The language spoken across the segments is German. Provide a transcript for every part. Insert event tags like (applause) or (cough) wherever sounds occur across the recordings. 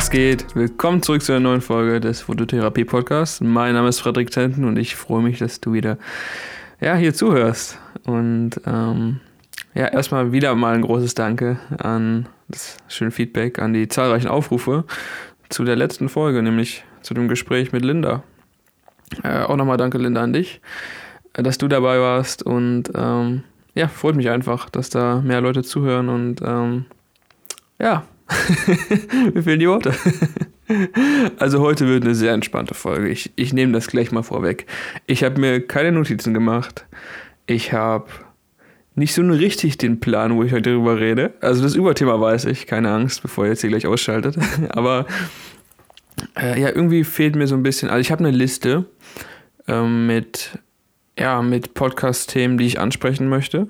Was geht? Willkommen zurück zu einer neuen Folge des Fototherapie Podcasts. Mein Name ist Frederik Tenten und ich freue mich, dass du wieder ja, hier zuhörst. Und ähm, ja, erstmal wieder mal ein großes Danke an das schöne Feedback, an die zahlreichen Aufrufe zu der letzten Folge, nämlich zu dem Gespräch mit Linda. Äh, auch nochmal danke, Linda, an dich, äh, dass du dabei warst und ähm, ja, freut mich einfach, dass da mehr Leute zuhören und ähm, ja, (laughs) mir fehlen die Worte. (laughs) also heute wird eine sehr entspannte Folge. Ich, ich nehme das gleich mal vorweg. Ich habe mir keine Notizen gemacht. Ich habe nicht so richtig den Plan, wo ich heute drüber rede. Also das Überthema weiß ich, keine Angst, bevor ihr jetzt hier gleich ausschaltet. (laughs) Aber äh, ja, irgendwie fehlt mir so ein bisschen. Also ich habe eine Liste ähm, mit, ja, mit Podcast-Themen, die ich ansprechen möchte.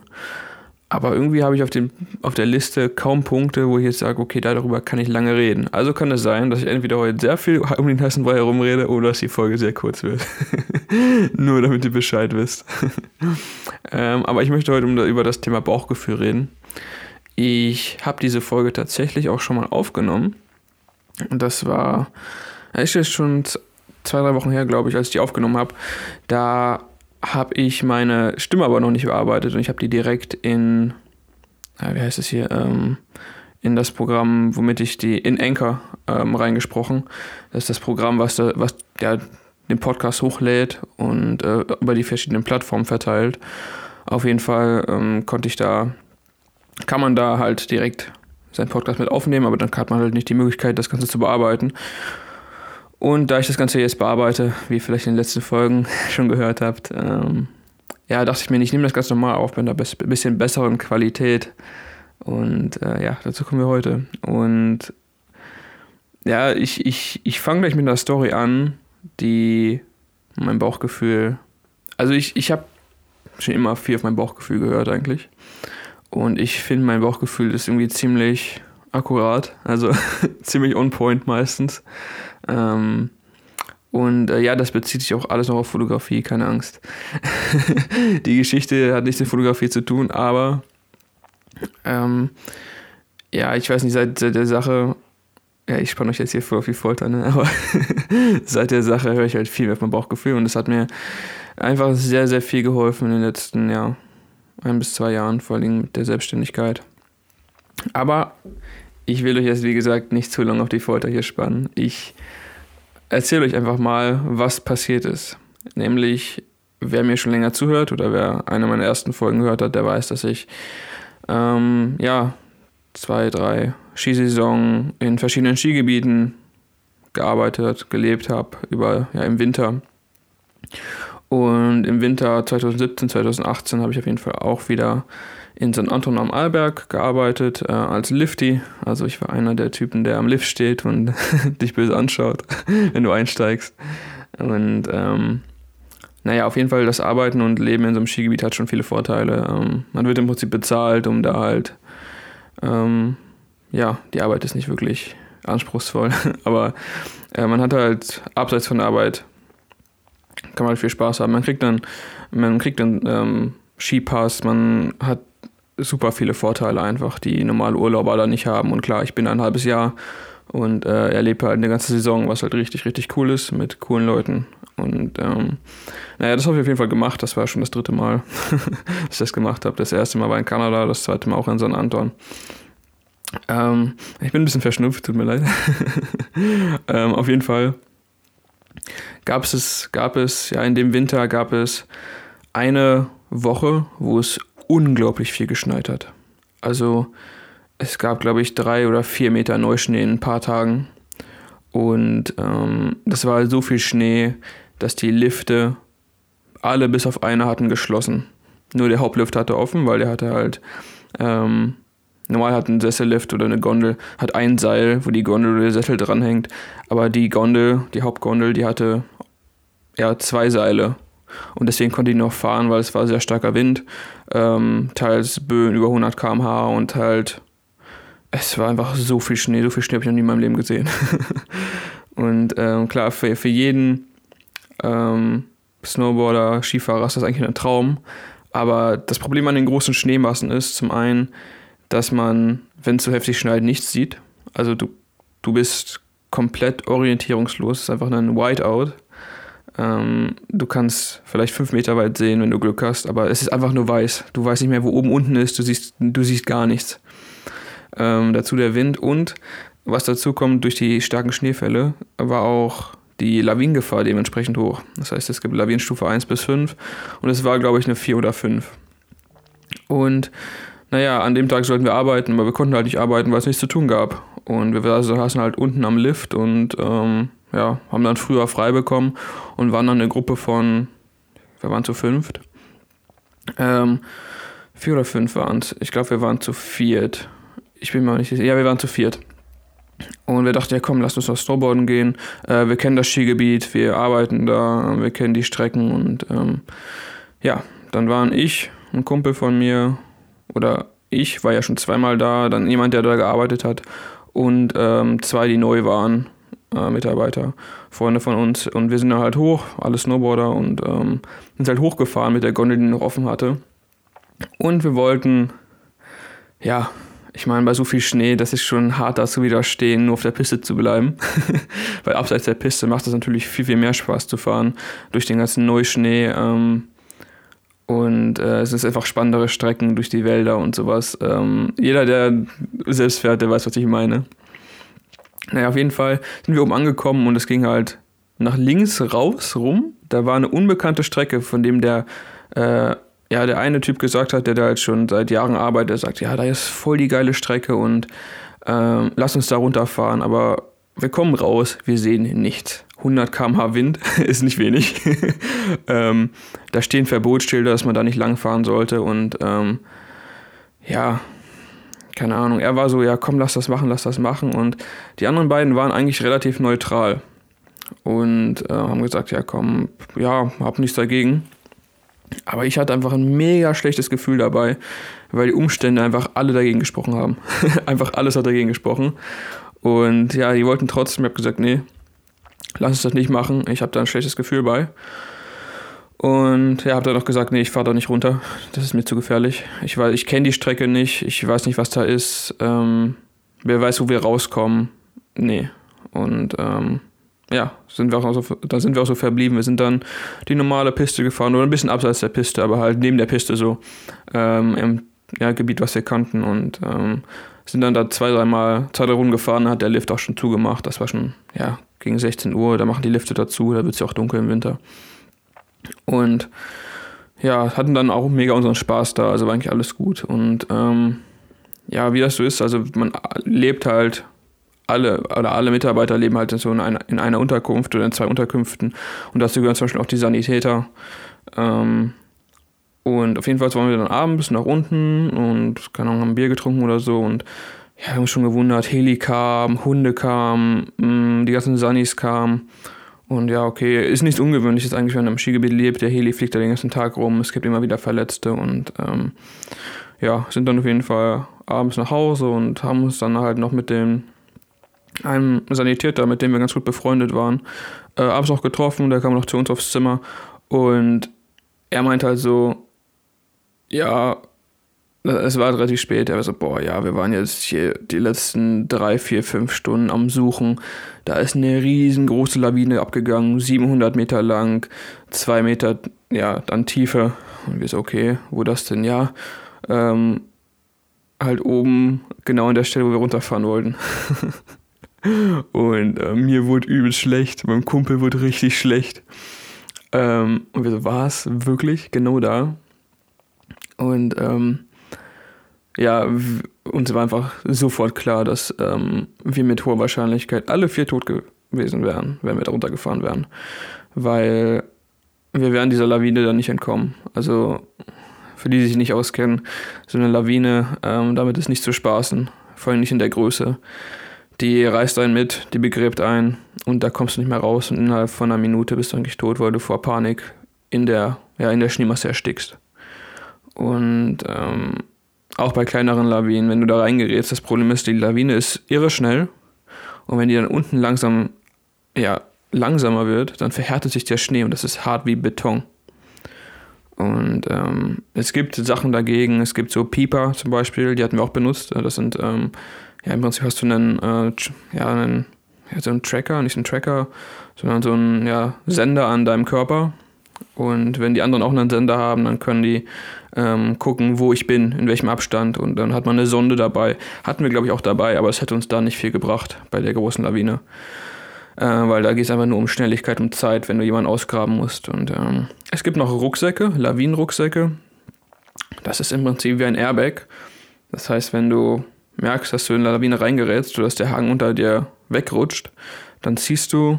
Aber irgendwie habe ich auf, dem, auf der Liste kaum Punkte, wo ich jetzt sage, okay, darüber kann ich lange reden. Also kann es sein, dass ich entweder heute sehr viel (laughs) um den heißen Brei herumrede oder dass die Folge sehr kurz wird. (laughs) Nur damit ihr Bescheid wisst. (laughs) ähm, aber ich möchte heute über das Thema Bauchgefühl reden. Ich habe diese Folge tatsächlich auch schon mal aufgenommen. Das war, ist jetzt schon zwei, drei Wochen her, glaube ich, als ich die aufgenommen habe. Da habe ich meine Stimme aber noch nicht bearbeitet und ich habe die direkt in, ja, wie heißt es hier, ähm, in das Programm, womit ich die in Anchor ähm, reingesprochen. Das ist das Programm, was, da, was ja, den Podcast hochlädt und äh, über die verschiedenen Plattformen verteilt. Auf jeden Fall ähm, konnte ich da, kann man da halt direkt seinen Podcast mit aufnehmen, aber dann hat man halt nicht die Möglichkeit, das Ganze zu bearbeiten. Und da ich das Ganze jetzt bearbeite, wie ihr vielleicht in den letzten Folgen (laughs) schon gehört habt, ähm, ja, dachte ich mir, ich nehme das ganz normal auf, bin da ein bisschen besseren Qualität. Und äh, ja, dazu kommen wir heute. Und ja, ich, ich, ich fange gleich mit einer Story an, die mein Bauchgefühl. Also ich, ich habe schon immer viel auf mein Bauchgefühl gehört eigentlich. Und ich finde, mein Bauchgefühl ist irgendwie ziemlich akkurat, also (laughs) ziemlich on point meistens. Ähm, und äh, ja, das bezieht sich auch alles noch auf Fotografie, keine Angst. (laughs) die Geschichte hat nichts mit Fotografie zu tun, aber ähm, ja, ich weiß nicht, seit, seit der Sache, ja, ich spanne euch jetzt hier voll auf die Folter, ne? (laughs) aber seit der Sache höre ich halt viel mehr auf mein Bauchgefühl und es hat mir einfach sehr, sehr viel geholfen in den letzten, ja, ein bis zwei Jahren, vor allem mit der Selbstständigkeit. Aber ich will euch jetzt, wie gesagt, nicht zu lange auf die Folter hier spannen. Ich erzähle euch einfach mal, was passiert ist. Nämlich, wer mir schon länger zuhört oder wer eine meiner ersten Folgen gehört hat, der weiß, dass ich ähm, ja zwei, drei Skisaison in verschiedenen Skigebieten gearbeitet, gelebt habe, über ja, im Winter. Und im Winter 2017, 2018 habe ich auf jeden Fall auch wieder in St. Anton am Arlberg gearbeitet äh, als Lifty. Also ich war einer der Typen, der am Lift steht und (laughs) dich böse anschaut, (laughs) wenn du einsteigst. Und ähm, naja, auf jeden Fall das Arbeiten und Leben in so einem Skigebiet hat schon viele Vorteile. Ähm, man wird im Prinzip bezahlt, um da halt, ähm, ja, die Arbeit ist nicht wirklich anspruchsvoll, (laughs) aber äh, man hat halt abseits von der Arbeit kann man halt viel Spaß haben. Man kriegt dann, man kriegt dann ähm, Skipass, man hat super viele Vorteile einfach, die normale Urlauber da nicht haben. Und klar, ich bin ein halbes Jahr und äh, erlebe halt eine ganze Saison, was halt richtig, richtig cool ist mit coolen Leuten. Und ähm, naja, das habe ich auf jeden Fall gemacht. Das war schon das dritte Mal, (laughs) dass ich das gemacht habe. Das erste Mal war in Kanada, das zweite Mal auch in San Anton. Ähm, ich bin ein bisschen verschnupft, tut mir leid. (laughs) ähm, auf jeden Fall gab es, gab es, ja, in dem Winter gab es eine Woche, wo es unglaublich viel geschneit hat. Also es gab, glaube ich, drei oder vier Meter Neuschnee in ein paar Tagen. Und ähm, das war so viel Schnee, dass die Lifte alle bis auf eine hatten geschlossen. Nur der Hauptlift hatte offen, weil der hatte halt, ähm, normal hat ein Sessellift oder eine Gondel, hat ein Seil, wo die Gondel oder der Sessel dranhängt. Aber die Gondel, die Hauptgondel, die hatte ja zwei Seile. Und deswegen konnte ich noch fahren, weil es war sehr starker Wind. Ähm, teils Böen über 100 km/h und halt, es war einfach so viel Schnee. So viel Schnee habe ich noch nie in meinem Leben gesehen. (laughs) und ähm, klar, für, für jeden ähm, Snowboarder, Skifahrer ist das eigentlich ein Traum. Aber das Problem an den großen Schneemassen ist zum einen, dass man, wenn es so heftig schneit, nichts sieht. Also du, du bist komplett orientierungslos. Es ist einfach ein Whiteout. Ähm, du kannst vielleicht fünf Meter weit sehen, wenn du Glück hast, aber es ist einfach nur weiß. Du weißt nicht mehr, wo oben unten ist, du siehst, du siehst gar nichts. Ähm, dazu der Wind und was dazu kommt, durch die starken Schneefälle war auch die Lawinengefahr dementsprechend hoch. Das heißt, es gibt Lawinenstufe 1 bis 5 und es war, glaube ich, eine 4 oder 5. Und naja, an dem Tag sollten wir arbeiten, aber wir konnten halt nicht arbeiten, weil es nichts zu tun gab. Und wir saßen halt unten am Lift und ähm, ja, haben dann früher frei bekommen und waren dann eine Gruppe von, wir waren zu fünft. Ähm, vier oder fünf waren es. Ich glaube, wir waren zu viert. Ich bin mir nicht sicher. Ja, wir waren zu viert. Und wir dachten, ja komm, lass uns noch Snowboarden gehen. Äh, wir kennen das Skigebiet, wir arbeiten da, wir kennen die Strecken und ähm, ja, dann waren ich, ein Kumpel von mir, oder ich war ja schon zweimal da, dann jemand, der da gearbeitet hat und ähm, zwei, die neu waren, äh, Mitarbeiter, Freunde von uns. Und wir sind dann halt hoch, alle Snowboarder und ähm, sind halt hochgefahren mit der Gondel, die noch offen hatte. Und wir wollten, ja, ich meine, bei so viel Schnee, das ist schon hart, da zu widerstehen, nur auf der Piste zu bleiben. (laughs) Weil abseits der Piste macht es natürlich viel, viel mehr Spaß zu fahren durch den ganzen Neuschnee. Ähm, und äh, es ist einfach spannendere Strecken durch die Wälder und sowas. Ähm, jeder, der selbst fährt, der weiß, was ich meine. Naja, auf jeden Fall sind wir oben angekommen und es ging halt nach links raus rum. Da war eine unbekannte Strecke, von dem der, äh, ja, der eine Typ gesagt hat, der da halt schon seit Jahren arbeitet, der sagt, ja, da ist voll die geile Strecke und äh, lass uns da runterfahren. Aber wir kommen raus, wir sehen nichts. 100 km/h Wind (laughs) ist nicht wenig. (laughs) ähm, da stehen Verbotsschilder, dass man da nicht langfahren sollte und ähm, ja, keine Ahnung. Er war so, ja, komm, lass das machen, lass das machen und die anderen beiden waren eigentlich relativ neutral und äh, haben gesagt, ja, komm, ja, hab nichts dagegen. Aber ich hatte einfach ein mega schlechtes Gefühl dabei, weil die Umstände einfach alle dagegen gesprochen haben. (laughs) einfach alles hat dagegen gesprochen. Und ja, die wollten trotzdem, ich habe gesagt, nee, lass uns das nicht machen. Ich habe da ein schlechtes Gefühl bei. Und ja, habe dann auch gesagt, nee, ich fahre da nicht runter. Das ist mir zu gefährlich. Ich, ich kenne die Strecke nicht. Ich weiß nicht, was da ist. Ähm, wer weiß, wo wir rauskommen. Nee. Und ähm, ja, sind wir auch so, da sind wir auch so verblieben. Wir sind dann die normale Piste gefahren oder ein bisschen abseits der Piste, aber halt neben der Piste so ähm, im ja, Gebiet, was wir kannten. Und ähm, sind dann da zwei, dreimal, zwei, drei Runden gefahren, hat der Lift auch schon zugemacht. Das war schon, ja, gegen 16 Uhr, da machen die Lifte dazu, da wird es ja auch dunkel im Winter. Und ja, hatten dann auch mega unseren Spaß da, also war eigentlich alles gut. Und ähm, ja, wie das so ist, also man lebt halt, alle oder alle Mitarbeiter leben halt so in einer, in einer Unterkunft oder in zwei Unterkünften. Und dazu gehören zum Beispiel auch die Sanitäter. Ähm, und auf jeden Fall waren wir dann abends nach unten und keine Ahnung, haben Bier getrunken oder so und ja, wir haben uns schon gewundert, Heli kam, Hunde kamen, mm, die ganzen Sunnies kamen. Und ja, okay, ist nichts Ungewöhnliches eigentlich, wenn man im Skigebiet lebt. Der Heli fliegt da den ganzen Tag rum, es gibt immer wieder Verletzte und ähm, ja, sind dann auf jeden Fall abends nach Hause und haben uns dann halt noch mit dem einem Sanitäter, mit dem wir ganz gut befreundet waren, äh, abends noch getroffen, der kam noch zu uns aufs Zimmer und er meinte halt so, ja, es war relativ spät. Er war so, boah, ja, wir waren jetzt hier die letzten drei, vier, fünf Stunden am Suchen. Da ist eine riesengroße Lawine abgegangen, 700 Meter lang, zwei Meter, ja, dann Tiefe. Und wir so, okay, wo das denn? Ja, ähm, halt oben, genau an der Stelle, wo wir runterfahren wollten. (laughs) und äh, mir wurde übel schlecht, meinem Kumpel wurde richtig schlecht. Ähm, und wir so, war es wirklich genau da? Und ähm, ja, uns war einfach sofort klar, dass ähm, wir mit hoher Wahrscheinlichkeit alle vier tot gewesen wären, wenn wir darunter gefahren wären. Weil wir wären dieser Lawine dann nicht entkommen. Also für die, die sich nicht auskennen, so eine Lawine, ähm, damit ist nicht zu spaßen, vor allem nicht in der Größe. Die reißt einen mit, die begräbt einen und da kommst du nicht mehr raus und innerhalb von einer Minute bist du eigentlich tot, weil du vor Panik in der, ja, in der Schneemasse erstickst. Und ähm, auch bei kleineren Lawinen, wenn du da reingerätst, das Problem ist, die Lawine ist irre schnell und wenn die dann unten langsam, ja, langsamer wird, dann verhärtet sich der Schnee und das ist hart wie Beton. Und ähm, es gibt Sachen dagegen, es gibt so Pieper zum Beispiel, die hatten wir auch benutzt. Das sind, ähm, ja, im Prinzip hast du einen, äh, ja, einen ja, so ein Tracker, nicht ein Tracker, sondern so ein ja, Sender an deinem Körper. Und wenn die anderen auch einen Sender haben, dann können die ähm, gucken, wo ich bin, in welchem Abstand. Und dann hat man eine Sonde dabei. Hatten wir, glaube ich, auch dabei, aber es hätte uns da nicht viel gebracht bei der großen Lawine. Äh, weil da geht es einfach nur um Schnelligkeit, um Zeit, wenn du jemanden ausgraben musst. Und ähm, es gibt noch Rucksäcke, Lawinenrucksäcke. Das ist im Prinzip wie ein Airbag. Das heißt, wenn du merkst, dass du in der Lawine reingerätst oder dass der Hang unter dir wegrutscht, dann ziehst du,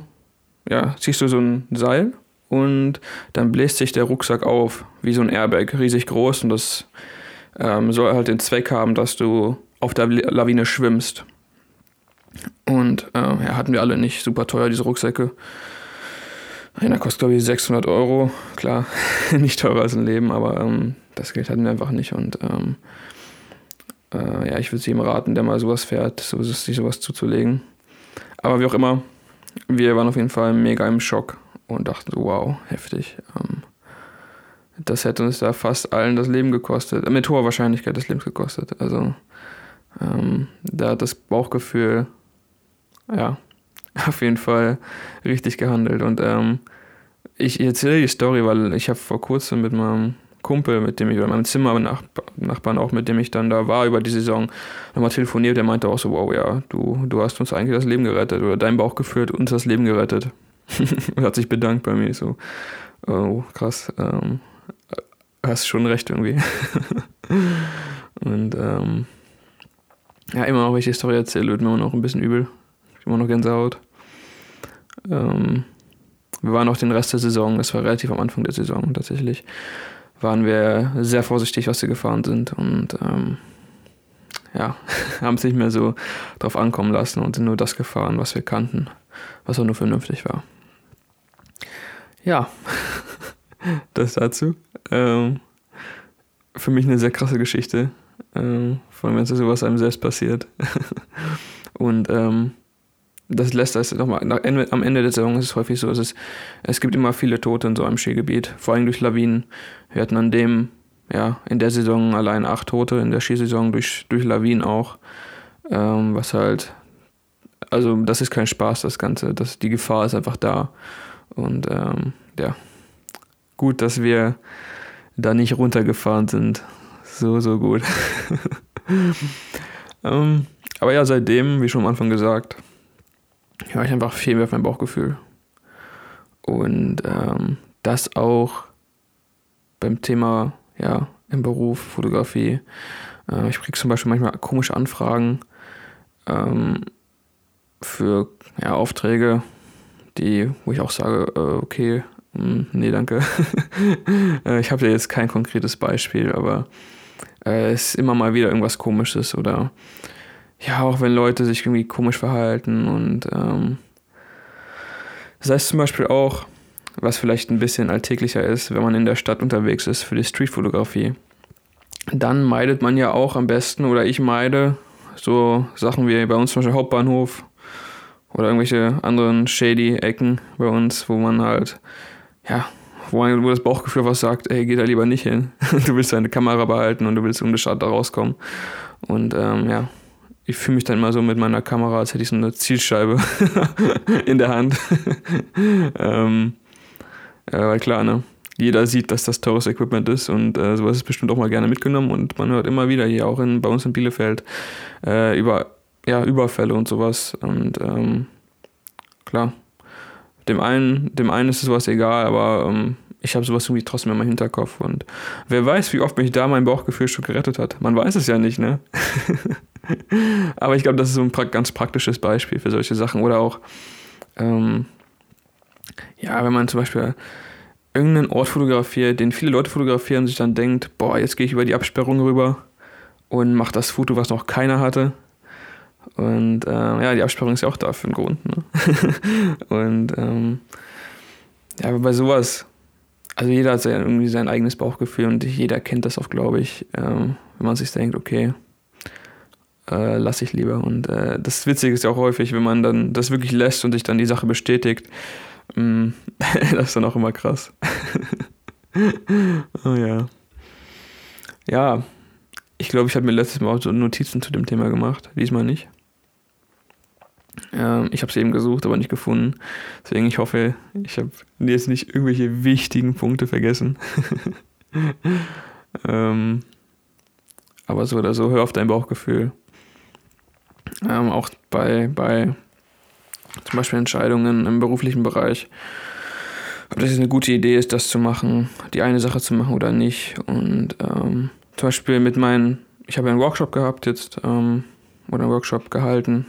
ja, ziehst du so ein Seil und dann bläst sich der Rucksack auf, wie so ein Airbag, riesig groß und das ähm, soll halt den Zweck haben, dass du auf der Lawine schwimmst. Und äh, ja, hatten wir alle nicht super teuer, diese Rucksäcke. Einer kostet, glaube ich, 600 Euro. Klar, (laughs) nicht teurer als ein Leben, aber ähm, das Geld hatten wir einfach nicht. Und ähm, äh, ja, ich würde es jedem raten, der mal sowas fährt, so, sich sowas zuzulegen. Aber wie auch immer, wir waren auf jeden Fall mega im Schock und dachten so, wow, heftig. Ähm, das hätte uns da fast allen das Leben gekostet, mit hoher Wahrscheinlichkeit das Leben gekostet. Also ähm, da hat das Bauchgefühl, ja, (laughs) auf jeden Fall richtig gehandelt. Und ähm, ich erzähle die Story, weil ich habe vor kurzem mit meinem Kumpel, mit dem ich, oder meinem Zimmernachbarn auch, mit dem ich dann da war über die Saison, nochmal telefoniert. Der meinte auch so, wow, ja, du, du hast uns eigentlich das Leben gerettet oder dein Bauchgefühl hat uns das Leben gerettet. (laughs) und hat sich bedankt bei mir. So, oh, krass, ähm, hast schon recht irgendwie. (laughs) und ähm, ja, immer noch, wenn ich die Story erzähle, wird mir immer noch ein bisschen übel. Ich immer noch Gänsehaut. Ähm, wir waren auch den Rest der Saison, es war relativ am Anfang der Saison tatsächlich, waren wir sehr vorsichtig, was wir gefahren sind und ähm, ja, (laughs) haben es nicht mehr so drauf ankommen lassen und sind nur das gefahren, was wir kannten, was auch nur vernünftig war. Ja, (laughs) das dazu. Ähm, für mich eine sehr krasse Geschichte, ähm, vor allem wenn sowas einem selbst passiert. (laughs) und ähm, das lässt das nochmal, am Ende der Saison ist es häufig so, dass es, es gibt immer viele Tote in so einem Skigebiet, vor allem durch Lawinen. Wir hatten an dem, ja, in der Saison allein acht Tote, in der Skisaison durch, durch Lawinen auch, ähm, was halt, also das ist kein Spaß, das Ganze, das, die Gefahr ist einfach da. Und ähm, ja, gut, dass wir da nicht runtergefahren sind. So, so gut. (laughs) ähm, aber ja, seitdem, wie schon am Anfang gesagt, höre ich einfach viel mehr auf mein Bauchgefühl. Und ähm, das auch beim Thema, ja, im Beruf, Fotografie. Äh, ich kriege zum Beispiel manchmal komische Anfragen ähm, für ja, Aufträge, die, wo ich auch sage, äh, okay, mh, hm, nee, danke. (laughs) Äh, ich habe ja jetzt kein konkretes Beispiel, aber äh, es ist immer mal wieder irgendwas Komisches oder ja, auch wenn Leute sich irgendwie komisch verhalten und ähm, das heißt zum Beispiel auch, was vielleicht ein bisschen alltäglicher ist, wenn man in der Stadt unterwegs ist für die Streetfotografie, dann meidet man ja auch am besten oder ich meide so Sachen wie bei uns zum Beispiel Hauptbahnhof oder irgendwelche anderen shady Ecken bei uns, wo man halt, ja, wo, wo das Bauchgefühl was sagt, ey, geh da lieber nicht hin. (laughs) du willst deine Kamera behalten und du willst ungeschadet da rauskommen. Und ähm, ja, ich fühle mich dann immer so mit meiner Kamera, als hätte ich so eine Zielscheibe (laughs) in der Hand. (laughs) ähm, äh, weil klar, ne? Jeder sieht, dass das teures Equipment ist und äh, sowas ist bestimmt auch mal gerne mitgenommen und man hört immer wieder hier auch in, bei uns in Bielefeld äh, über ja, Überfälle und sowas. Und ähm, klar, dem einen, dem einen ist sowas egal, aber ähm, ich habe sowas irgendwie trotzdem in meinem Hinterkopf. Und wer weiß, wie oft mich da mein Bauchgefühl schon gerettet hat. Man weiß es ja nicht, ne? (laughs) aber ich glaube, das ist so ein ganz praktisches Beispiel für solche Sachen. Oder auch, ähm, ja, wenn man zum Beispiel irgendeinen Ort fotografiert, den viele Leute fotografieren sich dann denkt, boah, jetzt gehe ich über die Absperrung rüber und mache das Foto, was noch keiner hatte. Und ähm, ja, die Absperrung ist ja auch da für einen Grund. Ne? (laughs) und ähm, ja, aber bei sowas, also jeder hat sein, irgendwie sein eigenes Bauchgefühl und jeder kennt das auch, glaube ich, ähm, wenn man sich denkt, okay, äh, lasse ich lieber. Und äh, das Witzige ist ja auch häufig, wenn man dann das wirklich lässt und sich dann die Sache bestätigt, mm, (laughs) das ist dann auch immer krass. (laughs) oh ja. Ja, ich glaube, ich habe mir letztes Mal auch so Notizen zu dem Thema gemacht, diesmal nicht. Ähm, ich habe es eben gesucht, aber nicht gefunden. Deswegen ich hoffe, ich habe jetzt nicht irgendwelche wichtigen Punkte vergessen. (laughs) ähm, aber so oder so, hör auf dein Bauchgefühl. Ähm, auch bei, bei zum Beispiel Entscheidungen im beruflichen Bereich. Ob das jetzt eine gute Idee ist, das zu machen, die eine Sache zu machen oder nicht. Und ähm, zum Beispiel mit meinen, ich habe einen Workshop gehabt jetzt, ähm, oder einen Workshop gehalten,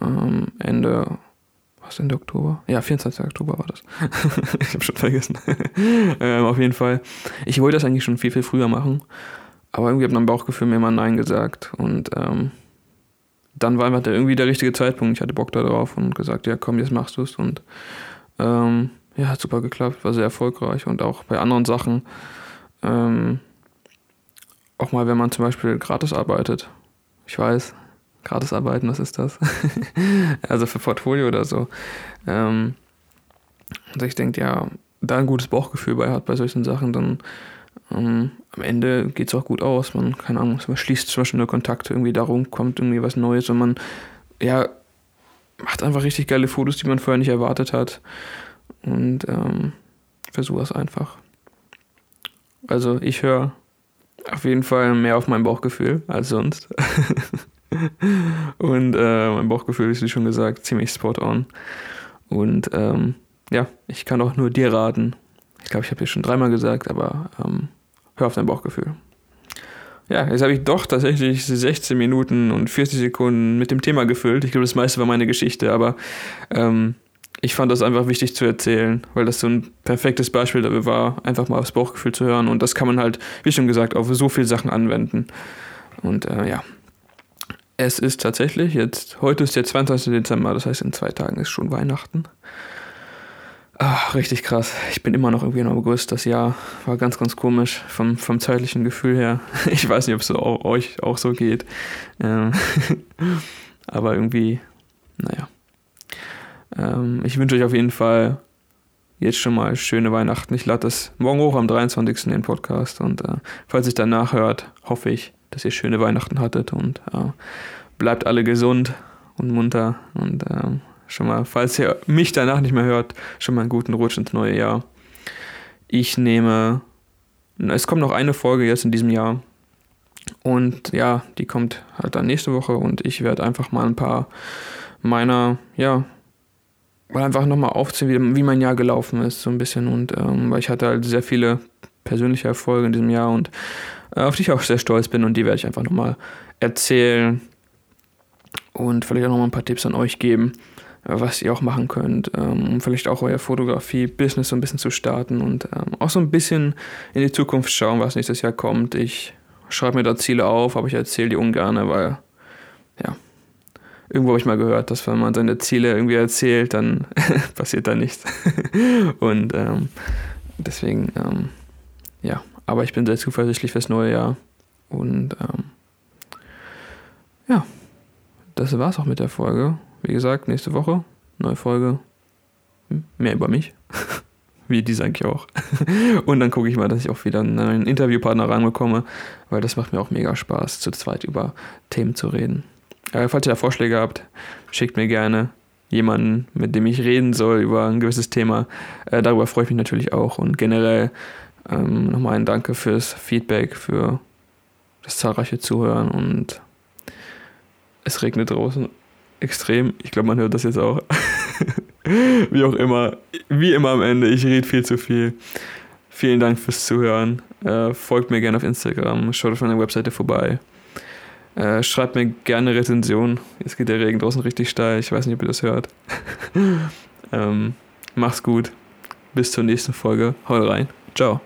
ähm, Ende, was Ende Oktober? Ja, 24. Oktober war das. (laughs) ich habe schon vergessen. (laughs) ähm, auf jeden Fall. Ich wollte das eigentlich schon viel, viel früher machen, aber irgendwie hat mein Bauchgefühl mir immer Nein gesagt und ähm, dann war einfach irgendwie der richtige Zeitpunkt. Ich hatte Bock darauf und gesagt, ja komm, jetzt machst du es. Und ähm, ja, hat super geklappt, war sehr erfolgreich. Und auch bei anderen Sachen, ähm, auch mal, wenn man zum Beispiel gratis arbeitet. Ich weiß, gratis arbeiten, was ist das? (laughs) also für Portfolio oder so. Ähm, und ich denke, ja, da ein gutes Bauchgefühl bei hat bei solchen Sachen, dann ähm, am Ende geht es auch gut aus. Man, keine Ahnung, man schließt zum Beispiel nur Kontakte, irgendwie darum kommt irgendwie was Neues und man, ja, macht einfach richtig geile Fotos, die man vorher nicht erwartet hat. Und ähm, versuche es einfach. Also ich höre auf jeden Fall mehr auf mein Bauchgefühl als sonst. (laughs) und äh, mein Bauchgefühl ist, wie schon gesagt, ziemlich spot on. Und ähm, ja, ich kann auch nur dir raten, ich glaube, ich habe dir schon dreimal gesagt, aber ähm, hör auf dein Bauchgefühl. Ja, jetzt habe ich doch tatsächlich 16 Minuten und 40 Sekunden mit dem Thema gefüllt. Ich glaube, das meiste war meine Geschichte, aber ähm, ich fand das einfach wichtig zu erzählen, weil das so ein perfektes Beispiel dafür war, einfach mal aufs Bauchgefühl zu hören. Und das kann man halt, wie schon gesagt, auf so viele Sachen anwenden. Und äh, ja, es ist tatsächlich jetzt, heute ist der 20. Dezember, das heißt in zwei Tagen ist schon Weihnachten. Ach, richtig krass. Ich bin immer noch irgendwie im August. Das Jahr war ganz, ganz komisch vom, vom zeitlichen Gefühl her. (laughs) Ich weiß nicht, ob es so euch auch so geht. Ähm, (laughs) aber irgendwie, naja. Ähm, ich wünsche euch auf jeden Fall jetzt schon mal schöne Weihnachten. Ich lade das morgen hoch am 23. in den Podcast. Und äh, falls ihr danach hört, hoffe ich, dass ihr schöne Weihnachten hattet und äh, bleibt alle gesund und munter und äh, schon mal, falls ihr mich danach nicht mehr hört, schon mal einen guten Rutsch ins neue Jahr. Ich nehme, es kommt noch eine Folge jetzt in diesem Jahr. Und ja, die kommt halt dann nächste Woche und ich werde einfach mal ein paar meiner, ja, einfach nochmal aufzählen, wie, wie mein Jahr gelaufen ist, so ein bisschen. Und ähm, weil ich hatte halt sehr viele persönliche Erfolge in diesem Jahr und äh, auf die ich auch sehr stolz bin und die werde ich einfach nochmal erzählen und vielleicht auch nochmal ein paar Tipps an euch geben was ihr auch machen könnt, ähm, um vielleicht auch euer Fotografie-Business so ein bisschen zu starten und ähm, auch so ein bisschen in die Zukunft schauen, was nächstes Jahr kommt. Ich schreibe mir da Ziele auf, aber ich erzähle die ungern, weil, ja, irgendwo habe ich mal gehört, dass wenn man seine Ziele irgendwie erzählt, dann (laughs) passiert da nichts. (laughs) und ähm, deswegen, ähm, ja, aber ich bin sehr zuversichtlich fürs neue Jahr und ähm, ja, das war's auch mit der Folge. Wie gesagt, nächste Woche, neue Folge. Mehr über mich. (laughs) Wie diese eigentlich auch. Und dann gucke ich mal, dass ich auch wieder einen Interviewpartner reinbekomme, weil das macht mir auch mega Spaß, zu zweit über Themen zu reden. Äh, falls ihr da Vorschläge habt, schickt mir gerne jemanden, mit dem ich reden soll über ein gewisses Thema. Äh, darüber freue ich mich natürlich auch. Und generell ähm, nochmal ein Danke fürs Feedback, für das zahlreiche Zuhören und es regnet draußen extrem. Ich glaube, man hört das jetzt auch. (laughs) wie auch immer. Wie immer am Ende, ich rede viel zu viel. Vielen Dank fürs Zuhören. Äh, folgt mir gerne auf Instagram, schaut auf meiner Webseite vorbei. Äh, schreibt mir gerne Rezension. Jetzt geht der Regen draußen richtig steil. Ich weiß nicht, ob ihr das hört. (laughs) ähm, macht's gut. Bis zur nächsten Folge. Haut rein. Ciao.